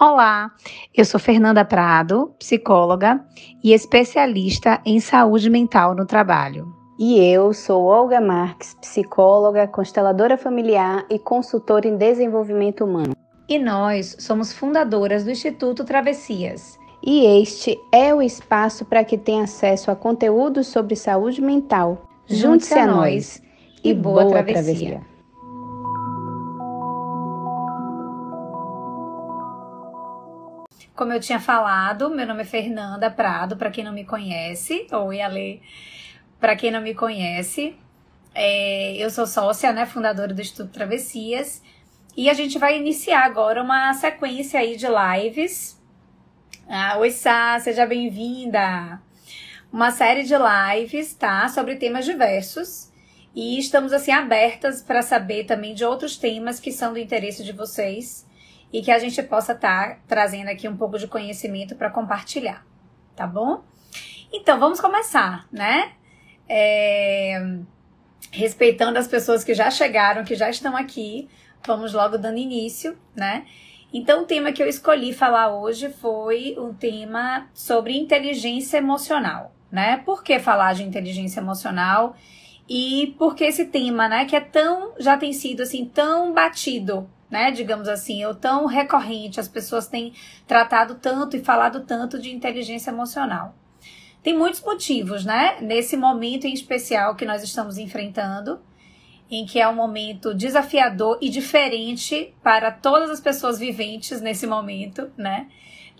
Olá, eu sou Fernanda Prado, psicóloga e especialista em saúde mental no trabalho. E eu sou Olga Marques, psicóloga, consteladora familiar e consultora em desenvolvimento humano. E nós somos fundadoras do Instituto Travessias. E este é o espaço para que tenha acesso a conteúdos sobre saúde mental. Junte-se a, a nós e boa, boa travessia. travessia. Como eu tinha falado, meu nome é Fernanda Prado, para quem não me conhece. Oi, Ale. Para quem não me conhece, é, eu sou sócia, né, fundadora do Instituto Travessias. E a gente vai iniciar agora uma sequência aí de lives. Ah, oi, Sá, seja bem-vinda! Uma série de lives, tá? Sobre temas diversos. E estamos, assim, abertas para saber também de outros temas que são do interesse de vocês e que a gente possa estar tá trazendo aqui um pouco de conhecimento para compartilhar, tá bom? Então, vamos começar, né? É... Respeitando as pessoas que já chegaram, que já estão aqui, vamos logo dando início, né? Então, o tema que eu escolhi falar hoje foi um tema sobre inteligência emocional, né? Por que falar de inteligência emocional? E por que esse tema, né, que é tão, já tem sido assim, tão batido né, digamos assim, ou tão recorrente, as pessoas têm tratado tanto e falado tanto de inteligência emocional. Tem muitos motivos, né, nesse momento em especial que nós estamos enfrentando, em que é um momento desafiador e diferente para todas as pessoas viventes nesse momento, né,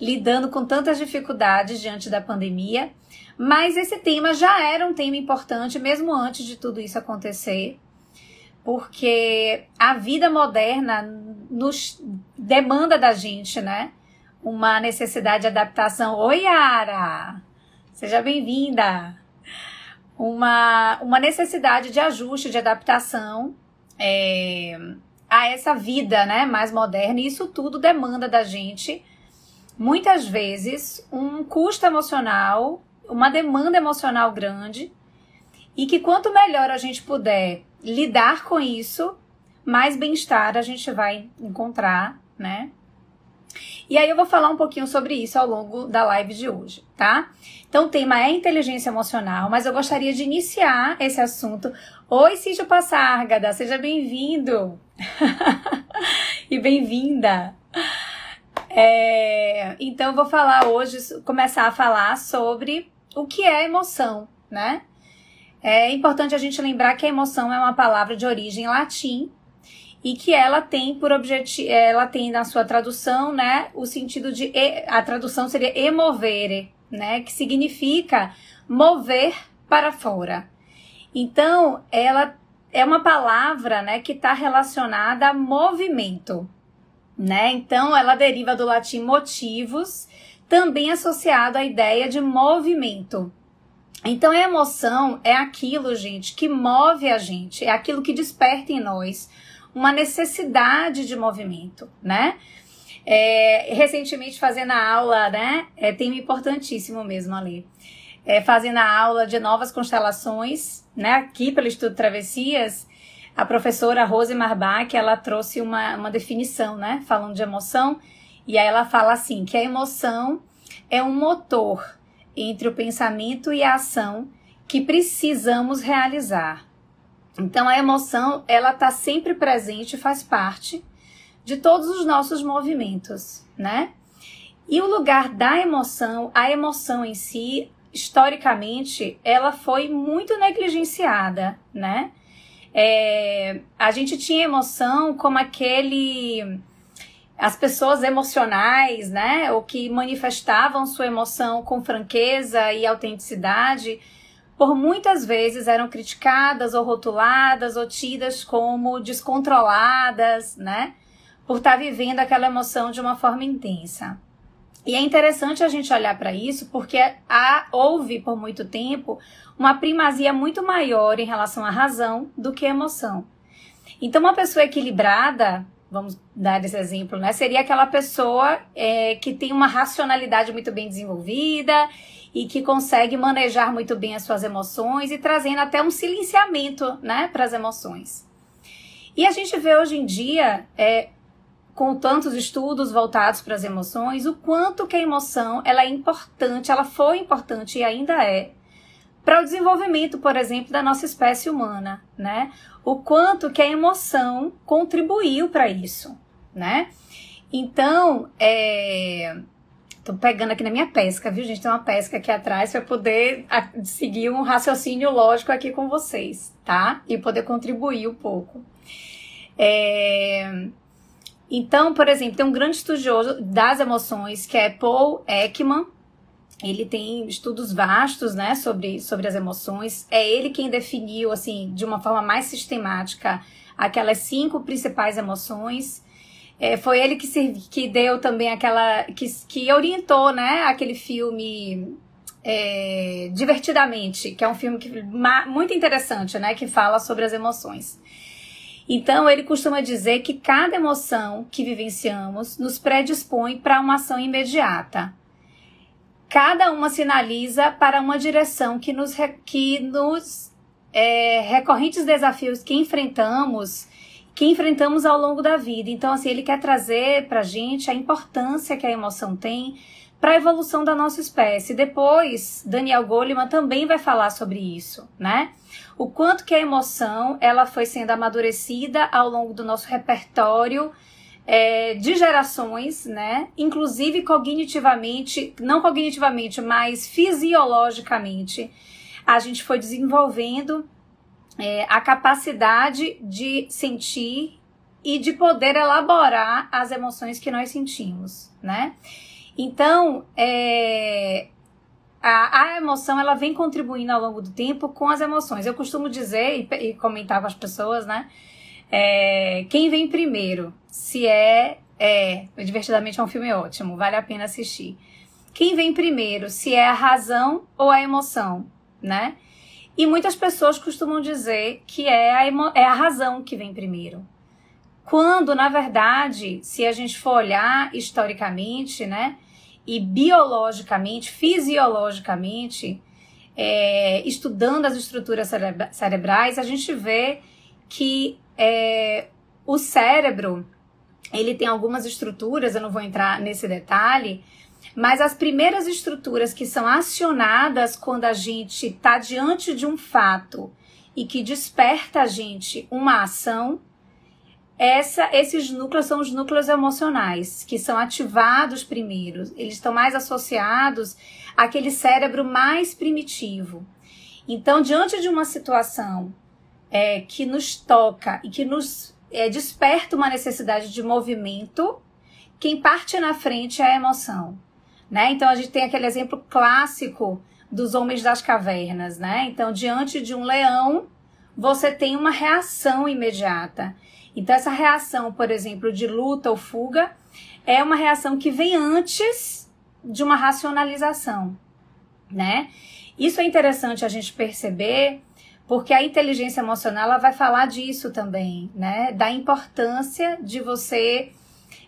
lidando com tantas dificuldades diante da pandemia. Mas esse tema já era um tema importante mesmo antes de tudo isso acontecer porque a vida moderna nos demanda da gente, né? Uma necessidade de adaptação. Oi, Yara! Seja bem-vinda! Uma, uma necessidade de ajuste, de adaptação é, a essa vida né, mais moderna, e isso tudo demanda da gente, muitas vezes, um custo emocional, uma demanda emocional grande, e que quanto melhor a gente puder lidar com isso, mais bem-estar a gente vai encontrar, né? E aí eu vou falar um pouquinho sobre isso ao longo da live de hoje, tá? Então o tema é inteligência emocional, mas eu gostaria de iniciar esse assunto. Oi, Cício Passárgada, seja bem-vindo! e bem-vinda! É, então eu vou falar hoje, começar a falar sobre o que é emoção, né? É importante a gente lembrar que a emoção é uma palavra de origem latim e que ela tem por objetivo, ela tem na sua tradução, né, o sentido de a tradução seria emovere, né, que significa mover para fora. Então, ela é uma palavra, né, que está relacionada a movimento, né? Então, ela deriva do latim motivos, também associado à ideia de movimento. Então, a emoção é aquilo, gente, que move a gente, é aquilo que desperta em nós uma necessidade de movimento, né? É, recentemente, fazendo a aula, né? É tema importantíssimo mesmo ali. É, fazendo a aula de novas constelações, né? Aqui pelo Estudo Travessias, a professora Rose Marbach, ela trouxe uma, uma definição, né? Falando de emoção. E aí ela fala assim, que a emoção é um motor entre o pensamento e a ação que precisamos realizar. Então a emoção, ela está sempre presente, faz parte de todos os nossos movimentos, né? E o lugar da emoção, a emoção em si, historicamente, ela foi muito negligenciada, né? É, a gente tinha emoção como aquele as pessoas emocionais, né, ou que manifestavam sua emoção com franqueza e autenticidade, por muitas vezes eram criticadas ou rotuladas ou tidas como descontroladas, né, por estar vivendo aquela emoção de uma forma intensa. E é interessante a gente olhar para isso porque há, houve por muito tempo uma primazia muito maior em relação à razão do que à emoção. Então, uma pessoa equilibrada, vamos dar esse exemplo, né? Seria aquela pessoa é, que tem uma racionalidade muito bem desenvolvida e que consegue manejar muito bem as suas emoções e trazendo até um silenciamento, né, para as emoções. E a gente vê hoje em dia é, com tantos estudos voltados para as emoções, o quanto que a emoção ela é importante, ela foi importante e ainda é para o desenvolvimento, por exemplo, da nossa espécie humana, né? O quanto que a emoção contribuiu para isso, né? Então, é... tô pegando aqui na minha pesca, viu, gente? Tem uma pesca aqui atrás para poder seguir um raciocínio lógico aqui com vocês, tá? E poder contribuir um pouco. É... Então, por exemplo, tem um grande estudioso das emoções que é Paul Ekman. Ele tem estudos vastos, né, sobre, sobre as emoções. É ele quem definiu, assim, de uma forma mais sistemática, aquelas cinco principais emoções. É, foi ele que, se, que deu também aquela. que, que orientou, né, aquele filme é, Divertidamente, que é um filme que, muito interessante, né, que fala sobre as emoções. Então, ele costuma dizer que cada emoção que vivenciamos nos predispõe para uma ação imediata. Cada uma sinaliza para uma direção que nos, que nos é, recorrentes desafios que enfrentamos, que enfrentamos ao longo da vida. Então, assim, ele quer trazer para a gente a importância que a emoção tem para a evolução da nossa espécie. Depois, Daniel Goleman também vai falar sobre isso, né? o quanto que a emoção ela foi sendo amadurecida ao longo do nosso repertório é, de gerações, né? Inclusive cognitivamente, não cognitivamente, mas fisiologicamente, a gente foi desenvolvendo é, a capacidade de sentir e de poder elaborar as emoções que nós sentimos, né? Então, é, a, a, emoção ela vem contribuindo ao longo do tempo com as emoções. Eu costumo dizer e, e comentar com as pessoas, né? É, quem vem primeiro? Se é, é. Divertidamente é um filme ótimo, vale a pena assistir. Quem vem primeiro? Se é a razão ou a emoção, né? E muitas pessoas costumam dizer que é a, emo, é a razão que vem primeiro. Quando, na verdade, se a gente for olhar historicamente, né? e biologicamente, fisiologicamente, é, estudando as estruturas cerebra cerebrais, a gente vê que é, o cérebro ele tem algumas estruturas, eu não vou entrar nesse detalhe, mas as primeiras estruturas que são acionadas quando a gente está diante de um fato e que desperta a gente uma ação essa, esses núcleos são os núcleos emocionais, que são ativados primeiro. Eles estão mais associados àquele cérebro mais primitivo. Então, diante de uma situação é, que nos toca e que nos é, desperta uma necessidade de movimento, quem parte na frente é a emoção. Né? Então, a gente tem aquele exemplo clássico dos homens das cavernas. Né? Então, diante de um leão, você tem uma reação imediata. Então, essa reação, por exemplo, de luta ou fuga, é uma reação que vem antes de uma racionalização, né? Isso é interessante a gente perceber, porque a inteligência emocional ela vai falar disso também, né? Da importância de você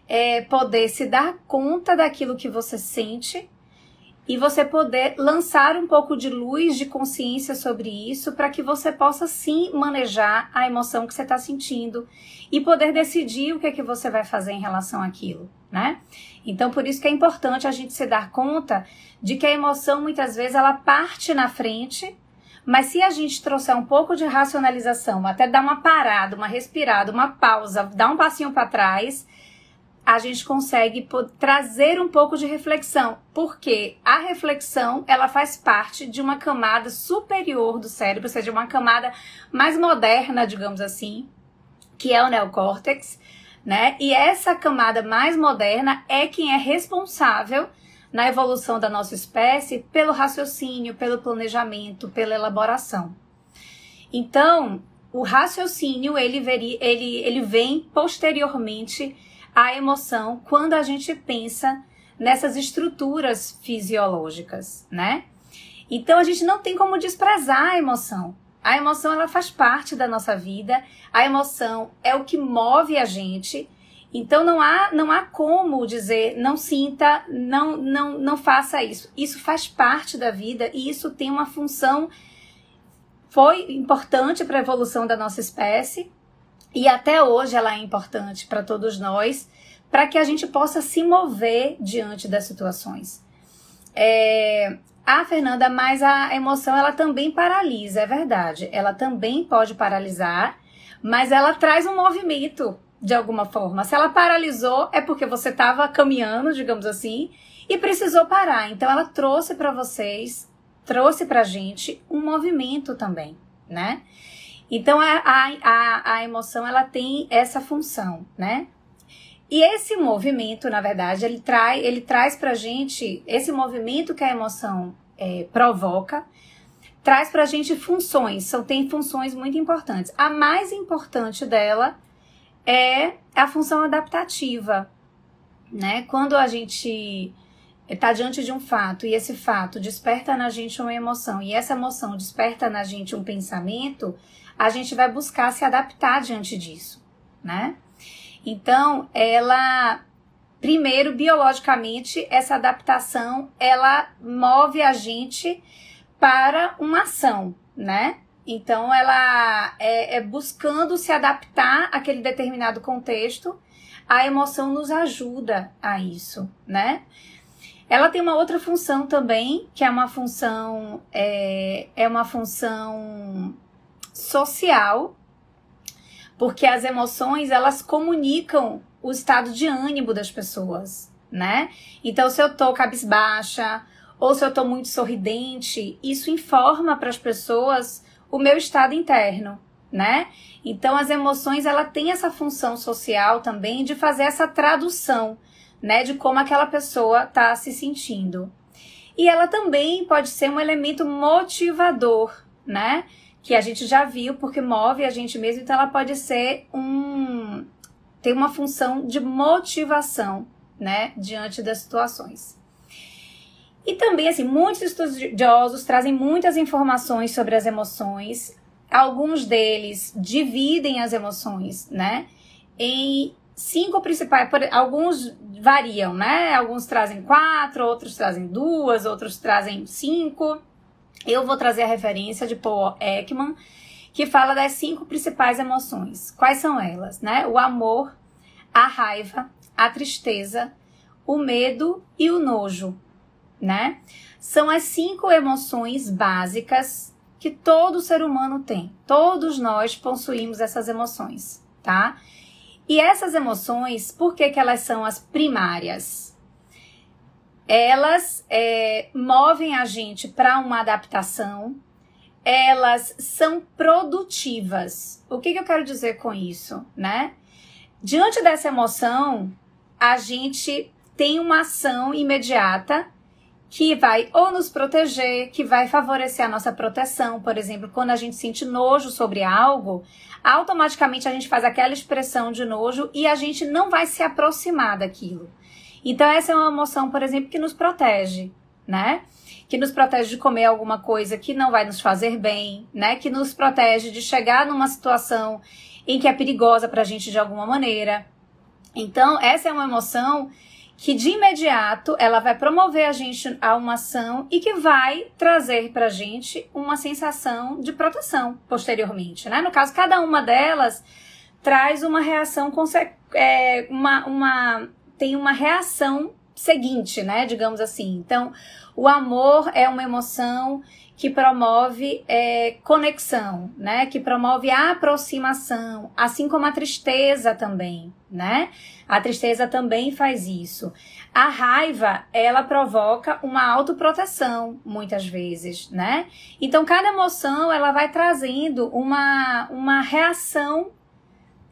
é, poder se dar conta daquilo que você sente e você poder lançar um pouco de luz, de consciência sobre isso, para que você possa sim manejar a emoção que você está sentindo e poder decidir o que é que você vai fazer em relação àquilo, né? Então, por isso que é importante a gente se dar conta de que a emoção muitas vezes ela parte na frente, mas se a gente trouxer um pouco de racionalização, até dar uma parada, uma respirada, uma pausa, dar um passinho para trás, a gente consegue trazer um pouco de reflexão, porque a reflexão ela faz parte de uma camada superior do cérebro, ou seja, uma camada mais moderna, digamos assim, que é o neocórtex, né? E essa camada mais moderna é quem é responsável na evolução da nossa espécie pelo raciocínio, pelo planejamento, pela elaboração. Então, o raciocínio ele, ele, ele vem posteriormente a emoção quando a gente pensa nessas estruturas fisiológicas, né? Então a gente não tem como desprezar a emoção. A emoção ela faz parte da nossa vida. A emoção é o que move a gente. Então não há não há como dizer não sinta, não não não faça isso. Isso faz parte da vida e isso tem uma função foi importante para a evolução da nossa espécie, e até hoje ela é importante para todos nós, para que a gente possa se mover diante das situações. É, a Fernanda, mas a emoção ela também paralisa, é verdade. Ela também pode paralisar, mas ela traz um movimento de alguma forma. Se ela paralisou, é porque você estava caminhando, digamos assim, e precisou parar. Então ela trouxe para vocês, trouxe para gente um movimento também, né? Então a, a, a emoção ela tem essa função, né? E esse movimento, na verdade, ele, trai, ele traz pra gente, esse movimento que a emoção é, provoca, traz pra gente funções, são, tem funções muito importantes. A mais importante dela é a função adaptativa, né? Quando a gente está diante de um fato e esse fato desperta na gente uma emoção e essa emoção desperta na gente um pensamento, a gente vai buscar se adaptar diante disso, né? Então, ela primeiro biologicamente essa adaptação ela move a gente para uma ação, né? Então ela é, é buscando se adaptar àquele determinado contexto. A emoção nos ajuda a isso, né? Ela tem uma outra função também, que é uma função é, é uma função social, porque as emoções elas comunicam o estado de ânimo das pessoas, né? Então, se eu tô cabisbaixa ou se eu tô muito sorridente, isso informa para as pessoas o meu estado interno, né? Então, as emoções ela tem essa função social também de fazer essa tradução, né, de como aquela pessoa tá se sentindo. E ela também pode ser um elemento motivador, né? que a gente já viu, porque move a gente mesmo, então ela pode ser um. tem uma função de motivação, né, diante das situações. E também, assim, muitos estudiosos trazem muitas informações sobre as emoções. Alguns deles dividem as emoções, né, em cinco principais. Alguns variam, né? Alguns trazem quatro, outros trazem duas, outros trazem cinco. Eu vou trazer a referência de Paul Ekman, que fala das cinco principais emoções. Quais são elas, né? O amor, a raiva, a tristeza, o medo e o nojo, né? São as cinco emoções básicas que todo ser humano tem. Todos nós possuímos essas emoções, tá? E essas emoções, por que, que elas são as primárias? elas é, movem a gente para uma adaptação, elas são produtivas. O que, que eu quero dizer com isso, né? Diante dessa emoção, a gente tem uma ação imediata que vai ou nos proteger, que vai favorecer a nossa proteção. Por exemplo, quando a gente sente nojo sobre algo, automaticamente a gente faz aquela expressão de nojo e a gente não vai se aproximar daquilo. Então, essa é uma emoção, por exemplo, que nos protege, né? Que nos protege de comer alguma coisa que não vai nos fazer bem, né? Que nos protege de chegar numa situação em que é perigosa para a gente de alguma maneira. Então, essa é uma emoção que de imediato ela vai promover a gente a uma ação e que vai trazer para a gente uma sensação de proteção posteriormente, né? No caso, cada uma delas traz uma reação, é, uma, uma tem uma reação seguinte, né? Digamos assim. Então, o amor é uma emoção que promove é, conexão, né? Que promove aproximação, assim como a tristeza também, né? A tristeza também faz isso. A raiva, ela provoca uma autoproteção, muitas vezes, né? Então, cada emoção, ela vai trazendo uma, uma reação,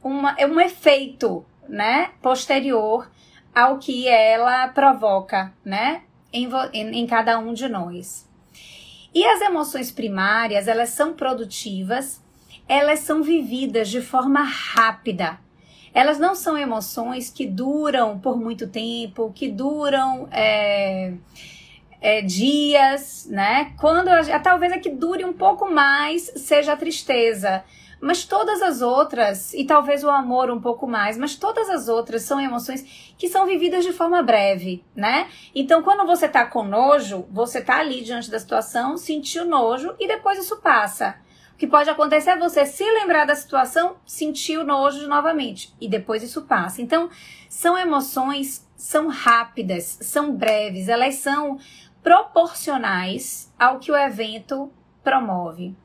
uma, um efeito, né? Posterior ao que ela provoca, né, em, em, em cada um de nós. E as emoções primárias, elas são produtivas, elas são vividas de forma rápida. Elas não são emoções que duram por muito tempo, que duram é, é, dias, né? Quando talvez a que dure um pouco mais seja a tristeza. Mas todas as outras, e talvez o amor um pouco mais, mas todas as outras são emoções que são vividas de forma breve, né? Então, quando você tá com nojo, você tá ali diante da situação, sentiu nojo e depois isso passa. Que pode acontecer é você se lembrar da situação, sentir o nojo novamente e depois isso passa. Então, são emoções, são rápidas, são breves, elas são proporcionais ao que o evento promove.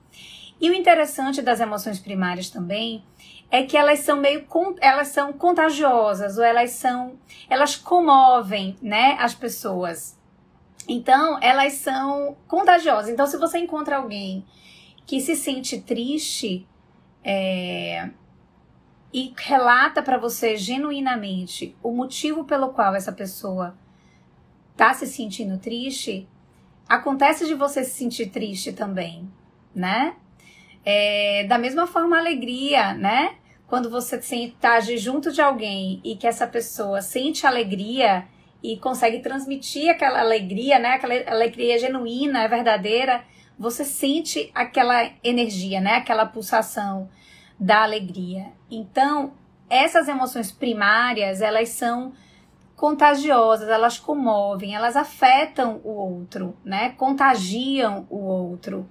E o interessante das emoções primárias também é que elas são meio elas são contagiosas ou elas são elas comovem, né, as pessoas. Então, elas são contagiosas. Então, se você encontra alguém que se sente triste é, e relata para você genuinamente o motivo pelo qual essa pessoa tá se sentindo triste, acontece de você se sentir triste também, né? É, da mesma forma, a alegria, né? Quando você está junto de alguém e que essa pessoa sente alegria e consegue transmitir aquela alegria, né? Aquela alegria genuína, verdadeira, você sente aquela energia, né? Aquela pulsação da alegria. Então, essas emoções primárias, elas são contagiosas, elas comovem, elas afetam o outro, né? Contagiam o outro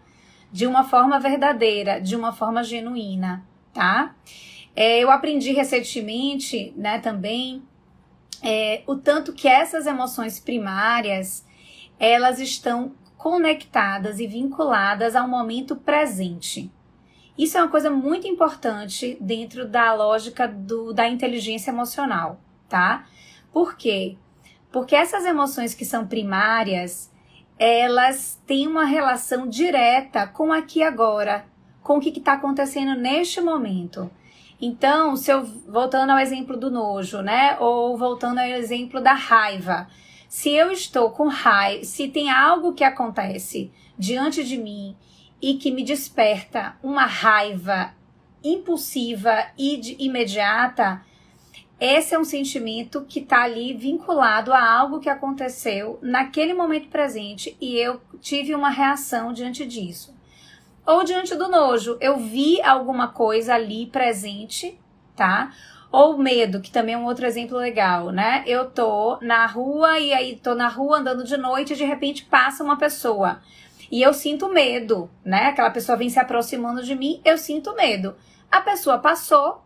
de uma forma verdadeira, de uma forma genuína, tá? É, eu aprendi recentemente, né, também, é, o tanto que essas emoções primárias, elas estão conectadas e vinculadas ao momento presente. Isso é uma coisa muito importante dentro da lógica do, da inteligência emocional, tá? Por quê? Porque essas emoções que são primárias, elas têm uma relação direta com aqui agora, com o que está acontecendo neste momento. Então, se eu voltando ao exemplo do nojo, né? Ou voltando ao exemplo da raiva, se eu estou com raiva, se tem algo que acontece diante de mim e que me desperta uma raiva impulsiva e imediata, esse é um sentimento que está ali vinculado a algo que aconteceu naquele momento presente e eu tive uma reação diante disso. Ou diante do nojo, eu vi alguma coisa ali presente, tá? Ou medo, que também é um outro exemplo legal, né? Eu tô na rua e aí tô na rua andando de noite e de repente passa uma pessoa. E eu sinto medo, né? Aquela pessoa vem se aproximando de mim, eu sinto medo. A pessoa passou,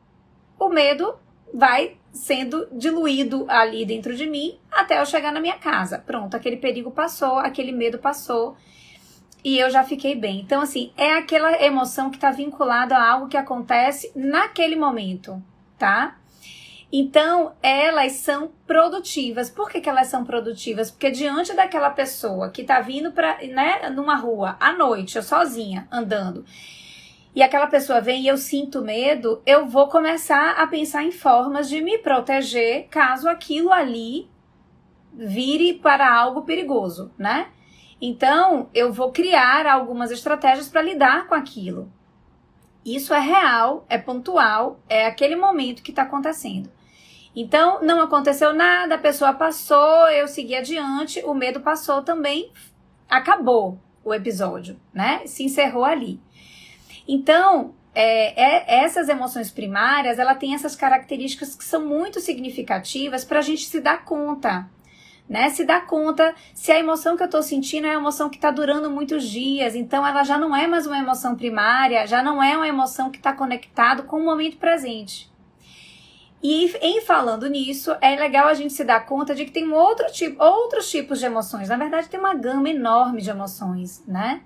o medo vai sendo diluído ali dentro de mim até eu chegar na minha casa. Pronto, aquele perigo passou, aquele medo passou e eu já fiquei bem. Então, assim, é aquela emoção que está vinculada a algo que acontece naquele momento, tá? Então, elas são produtivas. Por que, que elas são produtivas? Porque diante daquela pessoa que tá vindo para, né, numa rua à noite, eu sozinha, andando, e aquela pessoa vem e eu sinto medo, eu vou começar a pensar em formas de me proteger caso aquilo ali vire para algo perigoso, né? Então, eu vou criar algumas estratégias para lidar com aquilo. Isso é real, é pontual, é aquele momento que está acontecendo. Então, não aconteceu nada, a pessoa passou, eu segui adiante, o medo passou também, acabou o episódio, né? Se encerrou ali. Então, é, é, essas emoções primárias, ela tem essas características que são muito significativas para a gente se dar conta, né? Se dar conta se a emoção que eu estou sentindo é uma emoção que está durando muitos dias, então ela já não é mais uma emoção primária, já não é uma emoção que está conectado com o momento presente. E em falando nisso, é legal a gente se dar conta de que tem outro tipo, outros tipos de emoções. Na verdade, tem uma gama enorme de emoções, né?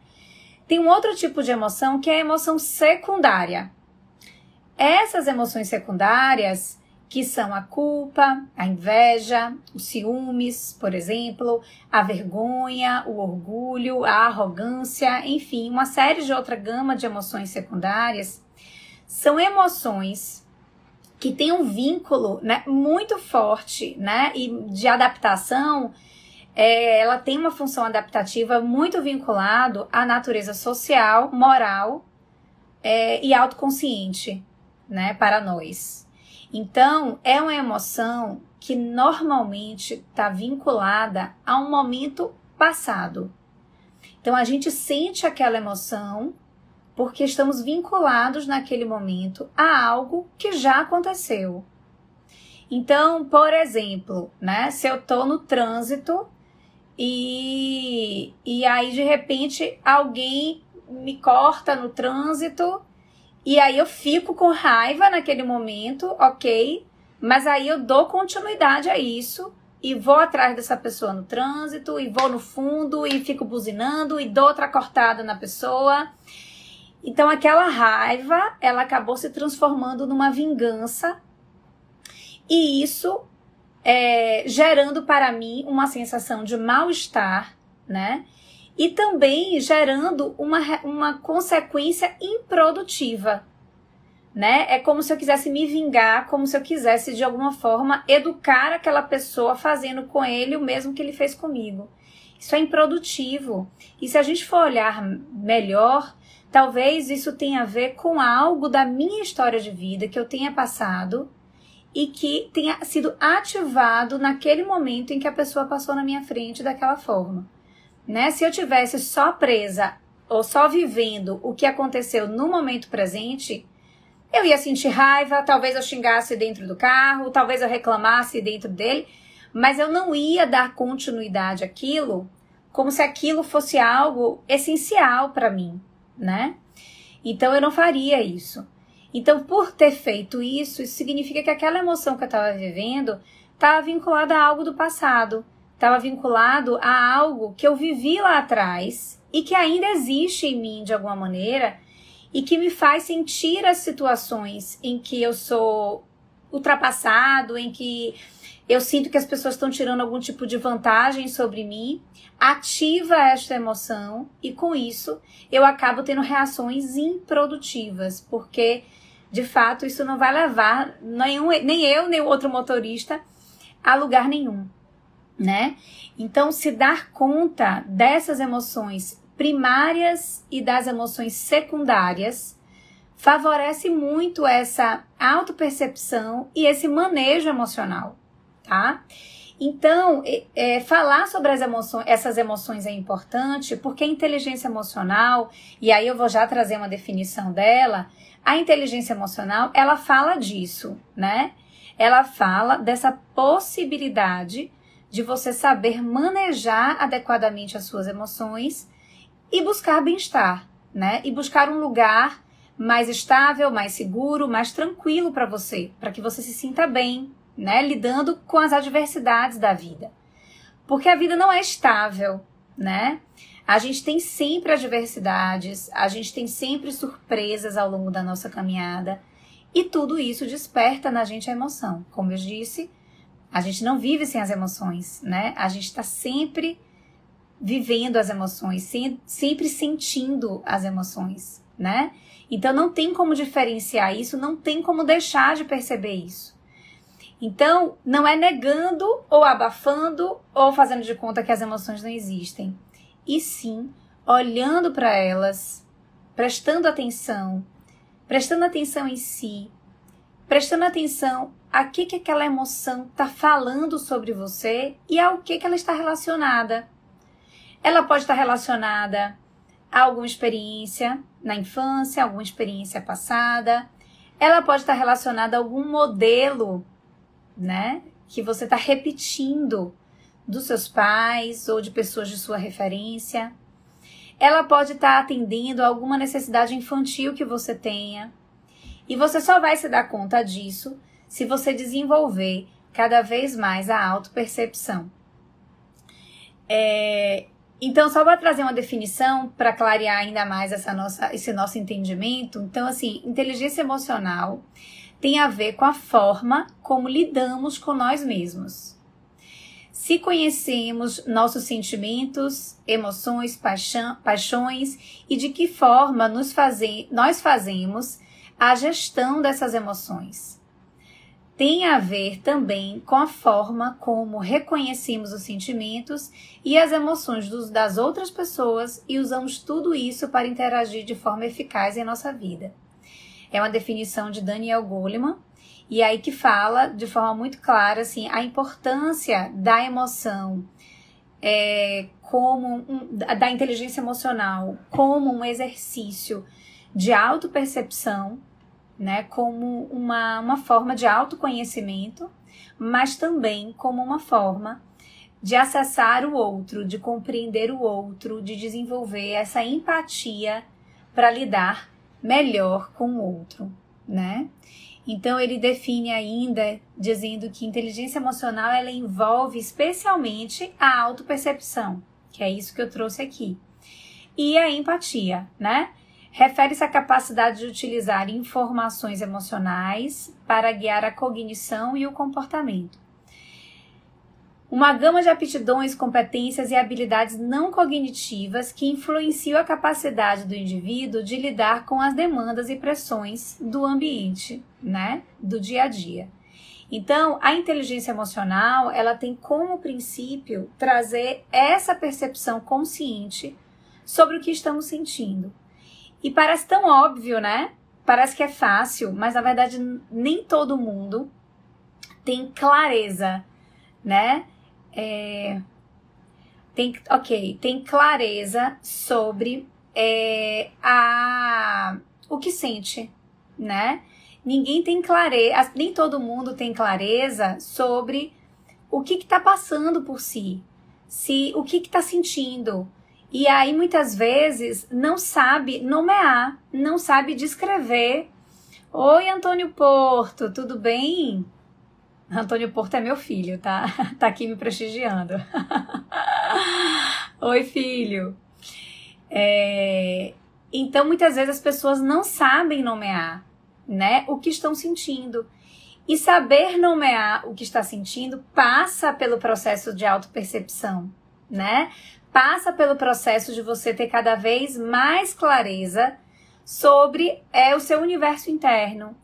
Tem um outro tipo de emoção que é a emoção secundária. Essas emoções secundárias, que são a culpa, a inveja, os ciúmes, por exemplo, a vergonha, o orgulho, a arrogância, enfim, uma série de outra gama de emoções secundárias, são emoções que tem um vínculo né, muito forte né, e de adaptação, é, ela tem uma função adaptativa muito vinculado à natureza social, moral é, e autoconsciente né, para nós. Então, é uma emoção que normalmente está vinculada a um momento passado. Então, a gente sente aquela emoção porque estamos vinculados naquele momento a algo que já aconteceu. Então, por exemplo, né, se eu estou no trânsito e, e aí de repente alguém me corta no trânsito e aí eu fico com raiva naquele momento, ok, mas aí eu dou continuidade a isso e vou atrás dessa pessoa no trânsito e vou no fundo e fico buzinando e dou outra cortada na pessoa. Então aquela raiva, ela acabou se transformando numa vingança e isso é, gerando para mim uma sensação de mal-estar, né? E também gerando uma, uma consequência improdutiva, né? É como se eu quisesse me vingar, como se eu quisesse de alguma forma educar aquela pessoa fazendo com ele o mesmo que ele fez comigo. Isso é improdutivo. E se a gente for olhar melhor, talvez isso tenha a ver com algo da minha história de vida que eu tenha passado e que tenha sido ativado naquele momento em que a pessoa passou na minha frente daquela forma. Né? Se eu tivesse só presa ou só vivendo o que aconteceu no momento presente, eu ia sentir raiva, talvez eu xingasse dentro do carro, talvez eu reclamasse dentro dele, mas eu não ia dar continuidade àquilo como se aquilo fosse algo essencial para mim, né? Então eu não faria isso. Então, por ter feito isso, isso significa que aquela emoção que eu estava vivendo estava vinculada a algo do passado, estava vinculado a algo que eu vivi lá atrás e que ainda existe em mim de alguma maneira e que me faz sentir as situações em que eu sou ultrapassado, em que eu sinto que as pessoas estão tirando algum tipo de vantagem sobre mim, ativa esta emoção e com isso eu acabo tendo reações improdutivas, porque de fato isso não vai levar nenhum, nem eu nem outro motorista a lugar nenhum, né? Então se dar conta dessas emoções primárias e das emoções secundárias favorece muito essa autopercepção e esse manejo emocional, tá? Então, é, falar sobre as emoções, essas emoções é importante porque a inteligência emocional, e aí eu vou já trazer uma definição dela, a inteligência emocional, ela fala disso, né? Ela fala dessa possibilidade de você saber manejar adequadamente as suas emoções e buscar bem-estar, né? E buscar um lugar mais estável, mais seguro, mais tranquilo para você, para que você se sinta bem, né? Lidando com as adversidades da vida. Porque a vida não é estável, né? A gente tem sempre adversidades, a gente tem sempre surpresas ao longo da nossa caminhada, e tudo isso desperta na gente a emoção. Como eu disse, a gente não vive sem as emoções, né? A gente está sempre vivendo as emoções, sempre sentindo as emoções, né? Então não tem como diferenciar isso, não tem como deixar de perceber isso. Então, não é negando ou abafando ou fazendo de conta que as emoções não existem, e sim olhando para elas, prestando atenção, prestando atenção em si, prestando atenção a que, que aquela emoção está falando sobre você e ao que, que ela está relacionada. Ela pode estar relacionada a alguma experiência na infância, alguma experiência passada. Ela pode estar relacionada a algum modelo, né, que você está repetindo dos seus pais ou de pessoas de sua referência. Ela pode estar atendendo a alguma necessidade infantil que você tenha. E você só vai se dar conta disso se você desenvolver cada vez mais a autopercepção. É, então, só para trazer uma definição para clarear ainda mais essa nossa, esse nosso entendimento. Então, assim, inteligência emocional tem a ver com a forma como lidamos com nós mesmos. Se conhecemos nossos sentimentos, emoções, paixão, paixões e de que forma nos faze, nós fazemos a gestão dessas emoções tem a ver também com a forma como reconhecemos os sentimentos e as emoções dos, das outras pessoas e usamos tudo isso para interagir de forma eficaz em nossa vida. É uma definição de Daniel Goleman, e aí que fala de forma muito clara assim, a importância da emoção é, como um, da inteligência emocional como um exercício de autopercepção né, como uma, uma forma de autoconhecimento, mas também como uma forma de acessar o outro, de compreender o outro, de desenvolver essa empatia para lidar melhor com o outro, né? Então ele define ainda dizendo que inteligência emocional ela envolve especialmente a autopercepção, que é isso que eu trouxe aqui. E a empatia, né? Refere-se à capacidade de utilizar informações emocionais para guiar a cognição e o comportamento. Uma gama de aptidões, competências e habilidades não cognitivas que influenciam a capacidade do indivíduo de lidar com as demandas e pressões do ambiente, né, do dia a dia. Então, a inteligência emocional, ela tem como princípio trazer essa percepção consciente sobre o que estamos sentindo. E parece tão óbvio, né? Parece que é fácil, mas na verdade nem todo mundo tem clareza, né? é, tem, ok, tem clareza sobre é, a, o que sente, né? Ninguém tem clareza, nem todo mundo tem clareza sobre o que está passando por si, se o que está sentindo. E aí muitas vezes não sabe nomear, não sabe descrever. Oi, Antônio Porto, tudo bem? Antônio Porto é meu filho, tá? Tá aqui me prestigiando. Oi, filho. É... Então, muitas vezes as pessoas não sabem nomear, né, o que estão sentindo. E saber nomear o que está sentindo passa pelo processo de autopercepção, né? Passa pelo processo de você ter cada vez mais clareza sobre é, o seu universo interno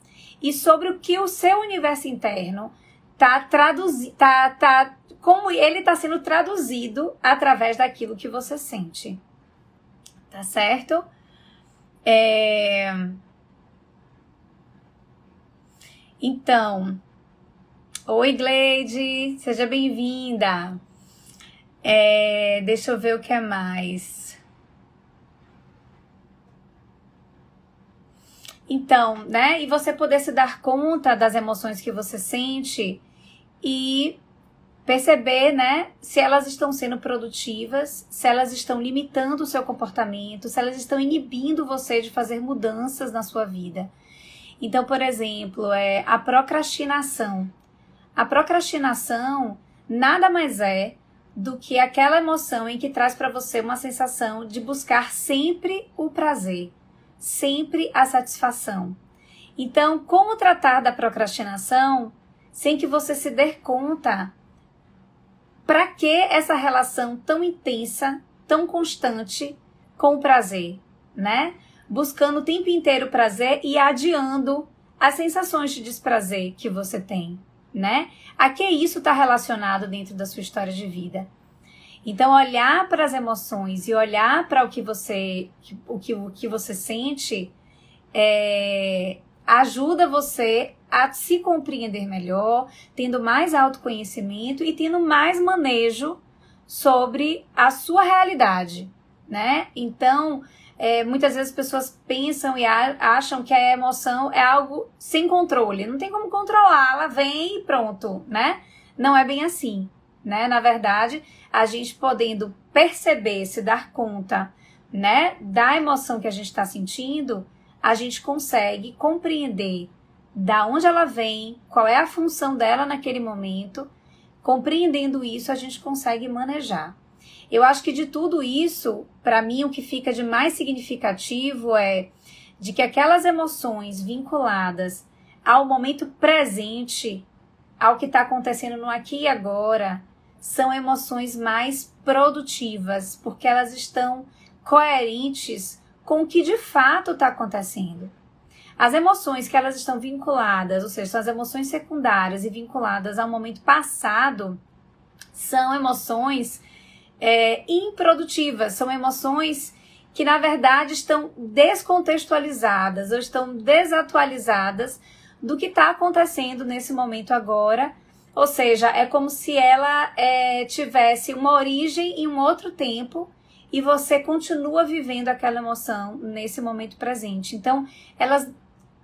e sobre o que o seu universo interno tá traduzido, tá, tá, como ele está sendo traduzido através daquilo que você sente. Tá certo? É... Então, oi Gleide, seja bem-vinda. É, deixa eu ver o que é mais. Então, né? E você poder se dar conta das emoções que você sente e perceber, né, se elas estão sendo produtivas, se elas estão limitando o seu comportamento, se elas estão inibindo você de fazer mudanças na sua vida. Então, por exemplo, é a procrastinação. A procrastinação nada mais é do que aquela emoção em que traz para você uma sensação de buscar sempre o prazer, sempre a satisfação. Então, como tratar da procrastinação sem que você se dê conta. Para que essa relação tão intensa, tão constante com o prazer, né? Buscando o tempo inteiro o prazer e adiando as sensações de desprazer que você tem, né? A que isso está relacionado dentro da sua história de vida? Então, olhar para as emoções e olhar para o que você, o que, o que você sente, é, ajuda você a se compreender melhor, tendo mais autoconhecimento e tendo mais manejo sobre a sua realidade, né? Então, é, muitas vezes as pessoas pensam e acham que a emoção é algo sem controle, não tem como controlar, ela vem e pronto, né? Não é bem assim, né? Na verdade, a gente podendo perceber, se dar conta, né, da emoção que a gente está sentindo, a gente consegue compreender da onde ela vem, qual é a função dela naquele momento. Compreendendo isso, a gente consegue manejar. Eu acho que de tudo isso, para mim, o que fica de mais significativo é de que aquelas emoções vinculadas ao momento presente, ao que está acontecendo no aqui e agora, são emoções mais produtivas, porque elas estão coerentes com o que de fato está acontecendo. As emoções que elas estão vinculadas, ou seja, são as emoções secundárias e vinculadas ao momento passado, são emoções é, improdutivas, são emoções que na verdade estão descontextualizadas ou estão desatualizadas do que está acontecendo nesse momento agora. Ou seja, é como se ela é, tivesse uma origem em um outro tempo e você continua vivendo aquela emoção nesse momento presente. Então, elas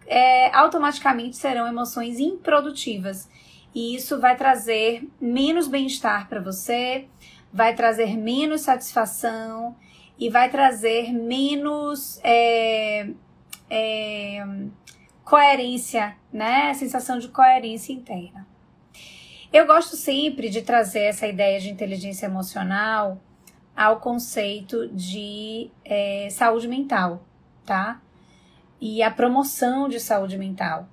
é, automaticamente serão emoções improdutivas. E isso vai trazer menos bem-estar para você, vai trazer menos satisfação e vai trazer menos é, é, coerência, né? Sensação de coerência interna. Eu gosto sempre de trazer essa ideia de inteligência emocional ao conceito de é, saúde mental, tá? E a promoção de saúde mental.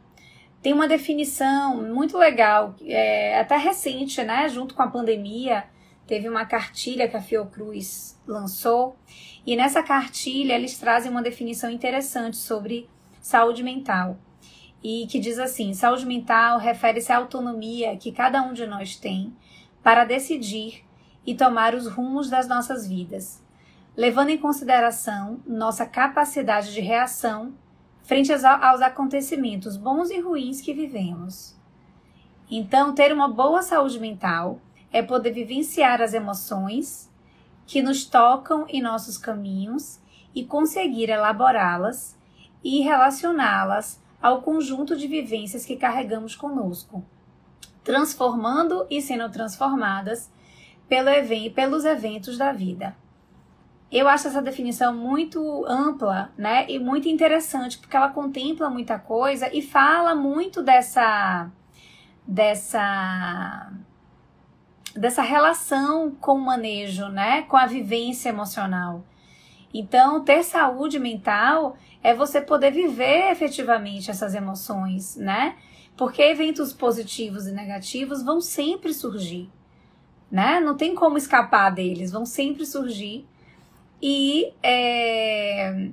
Tem uma definição muito legal, é, até recente, né? Junto com a pandemia, teve uma cartilha que a Fiocruz lançou, e nessa cartilha eles trazem uma definição interessante sobre saúde mental. E que diz assim: saúde mental refere-se à autonomia que cada um de nós tem para decidir e tomar os rumos das nossas vidas, levando em consideração nossa capacidade de reação frente aos, acontecimentos bons e ruins que vivemos. Então, ter uma boa saúde mental é poder vivenciar as emoções que nos tocam em nossos caminhos e conseguir elaborá-las e relacioná-las ao conjunto de vivências que carregamos conosco, transformando e sendo transformadas pelo pelos eventos da vida. Eu acho essa definição muito ampla, né, e muito interessante, porque ela contempla muita coisa e fala muito dessa dessa dessa relação com o manejo, né, com a vivência emocional. Então, ter saúde mental é você poder viver efetivamente essas emoções, né? Porque eventos positivos e negativos vão sempre surgir né? Não tem como escapar deles, vão sempre surgir. E, é,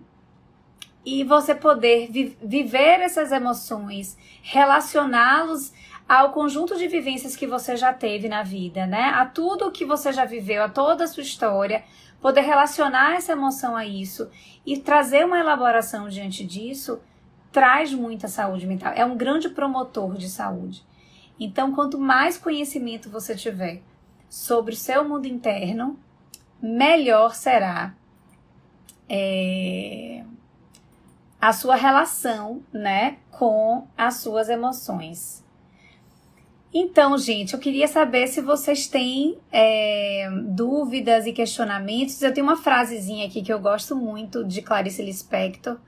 e você poder vi viver essas emoções, relacioná-los ao conjunto de vivências que você já teve na vida, né? A tudo que você já viveu, a toda a sua história, poder relacionar essa emoção a isso e trazer uma elaboração diante disso traz muita saúde mental. É um grande promotor de saúde. Então, quanto mais conhecimento você tiver sobre o seu mundo interno, melhor será é, a sua relação, né, com as suas emoções. Então, gente, eu queria saber se vocês têm é, dúvidas e questionamentos. Eu tenho uma frasezinha aqui que eu gosto muito de Clarice Lispector,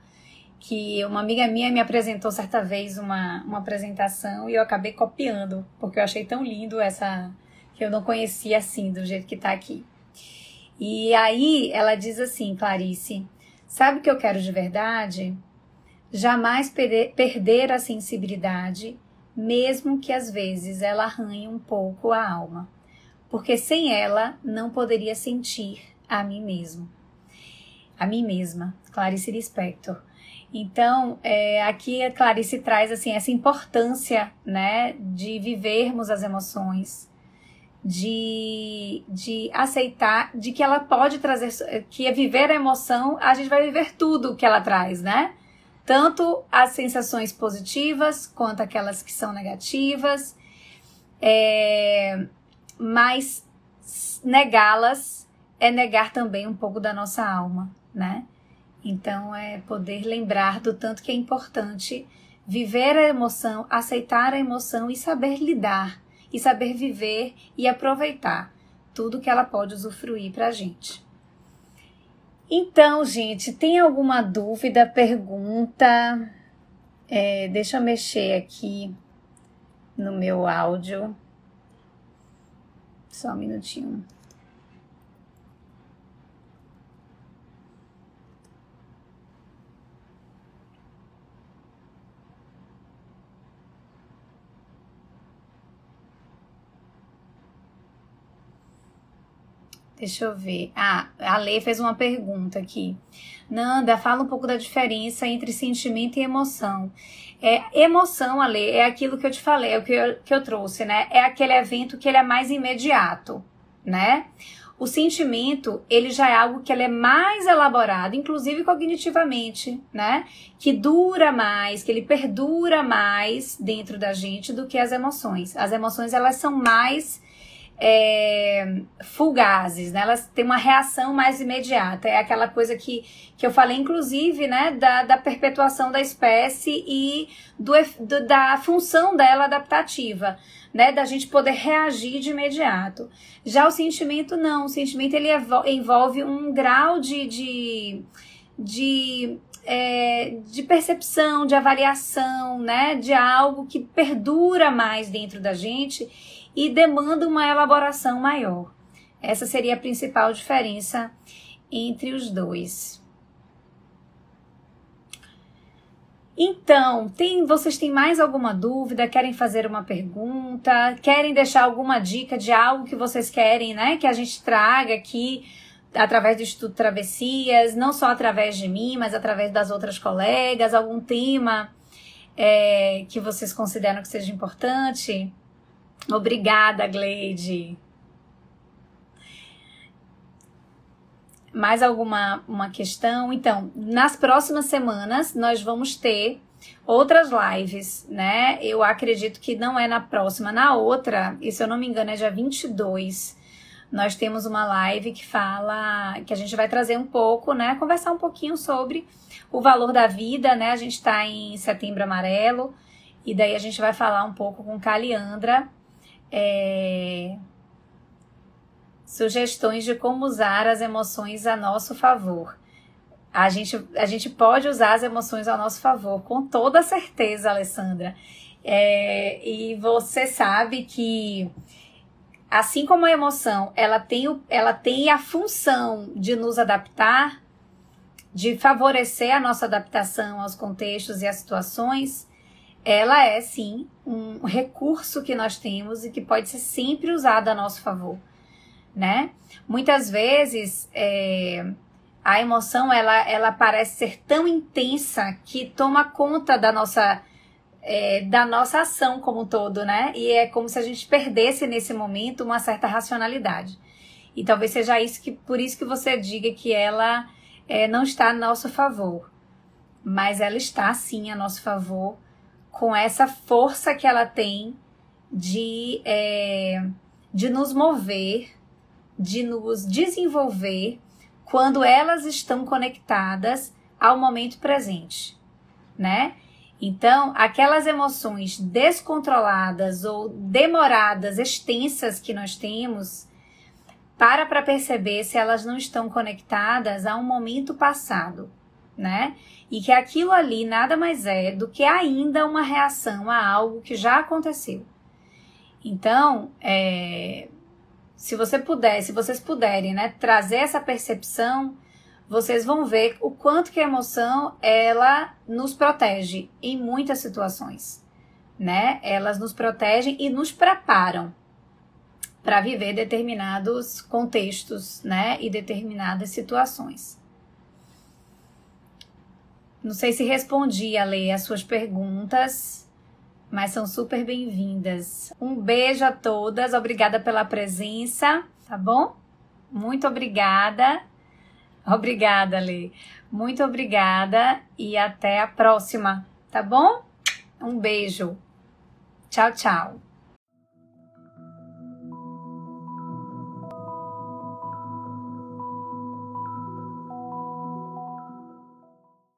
que uma amiga minha me apresentou certa vez uma, uma apresentação e eu acabei copiando, porque eu achei tão lindo essa, que eu não conhecia assim, do jeito que tá aqui. E aí ela diz assim, Clarice, sabe o que eu quero de verdade? Jamais perder, perder a sensibilidade, mesmo que às vezes ela arranhe um pouco a alma, porque sem ela não poderia sentir a mim mesmo. A mim mesma, Clarice Lispector. Então, é, aqui a Clarice traz assim essa importância, né, de vivermos as emoções, de, de aceitar, de que ela pode trazer, que é viver a emoção, a gente vai viver tudo que ela traz, né? Tanto as sensações positivas quanto aquelas que são negativas, é, mas negá-las é negar também um pouco da nossa alma, né? Então é poder lembrar do tanto que é importante viver a emoção, aceitar a emoção e saber lidar e saber viver e aproveitar tudo que ela pode usufruir para a gente. Então, gente, tem alguma dúvida, pergunta? É, deixa eu mexer aqui no meu áudio. Só um minutinho. Deixa eu ver. Ah, a Lei fez uma pergunta aqui. Nanda, fala um pouco da diferença entre sentimento e emoção. É, emoção, Ale, é aquilo que eu te falei, é o que eu, que eu trouxe, né? É aquele evento que ele é mais imediato, né? O sentimento, ele já é algo que ele é mais elaborado, inclusive cognitivamente, né? Que dura mais, que ele perdura mais dentro da gente do que as emoções. As emoções, elas são mais é, fugazes, né? Elas têm uma reação mais imediata. É aquela coisa que, que eu falei, inclusive, né? Da, da perpetuação da espécie e do, do, da função dela adaptativa, né? Da gente poder reagir de imediato. Já o sentimento, não. O sentimento, ele envolve um grau de... de, de é, de percepção, de avaliação, né, de algo que perdura mais dentro da gente e demanda uma elaboração maior. Essa seria a principal diferença entre os dois. Então, tem, vocês têm mais alguma dúvida? Querem fazer uma pergunta? Querem deixar alguma dica de algo que vocês querem, né? Que a gente traga aqui através do Instituto Travessias, não só através de mim, mas através das outras colegas, algum tema é, que vocês consideram que seja importante? Obrigada, Gleide. Mais alguma uma questão? Então, nas próximas semanas nós vamos ter outras lives, né? Eu acredito que não é na próxima, na outra, e se eu não me engano é dia 22, nós temos uma live que fala, que a gente vai trazer um pouco, né? Conversar um pouquinho sobre o valor da vida, né? A gente está em setembro amarelo, e daí a gente vai falar um pouco com Caliandra é, sugestões de como usar as emoções a nosso favor. A gente, a gente pode usar as emoções a nosso favor, com toda certeza, Alessandra. É, e você sabe que, assim como a emoção, ela tem, ela tem a função de nos adaptar, de favorecer a nossa adaptação aos contextos e às situações, ela é sim um recurso que nós temos e que pode ser sempre usado a nosso favor, né? Muitas vezes é, a emoção ela, ela parece ser tão intensa que toma conta da nossa é, da nossa ação como um todo, né? E é como se a gente perdesse nesse momento uma certa racionalidade. E talvez seja isso que por isso que você diga que ela é, não está a nosso favor, mas ela está sim a nosso favor com essa força que ela tem de, é, de nos mover, de nos desenvolver quando elas estão conectadas ao momento presente, né? Então, aquelas emoções descontroladas ou demoradas, extensas que nós temos, para para perceber se elas não estão conectadas a um momento passado, né? e que aquilo ali nada mais é do que ainda uma reação a algo que já aconteceu. Então, é, se você puder, se vocês puderem, né, trazer essa percepção, vocês vão ver o quanto que a emoção ela nos protege em muitas situações, né? Elas nos protegem e nos preparam para viver determinados contextos, né, e determinadas situações. Não sei se respondi, a ler as suas perguntas, mas são super bem-vindas. Um beijo a todas, obrigada pela presença, tá bom? Muito obrigada. Obrigada, Lê. Muito obrigada e até a próxima, tá bom? Um beijo. Tchau, tchau.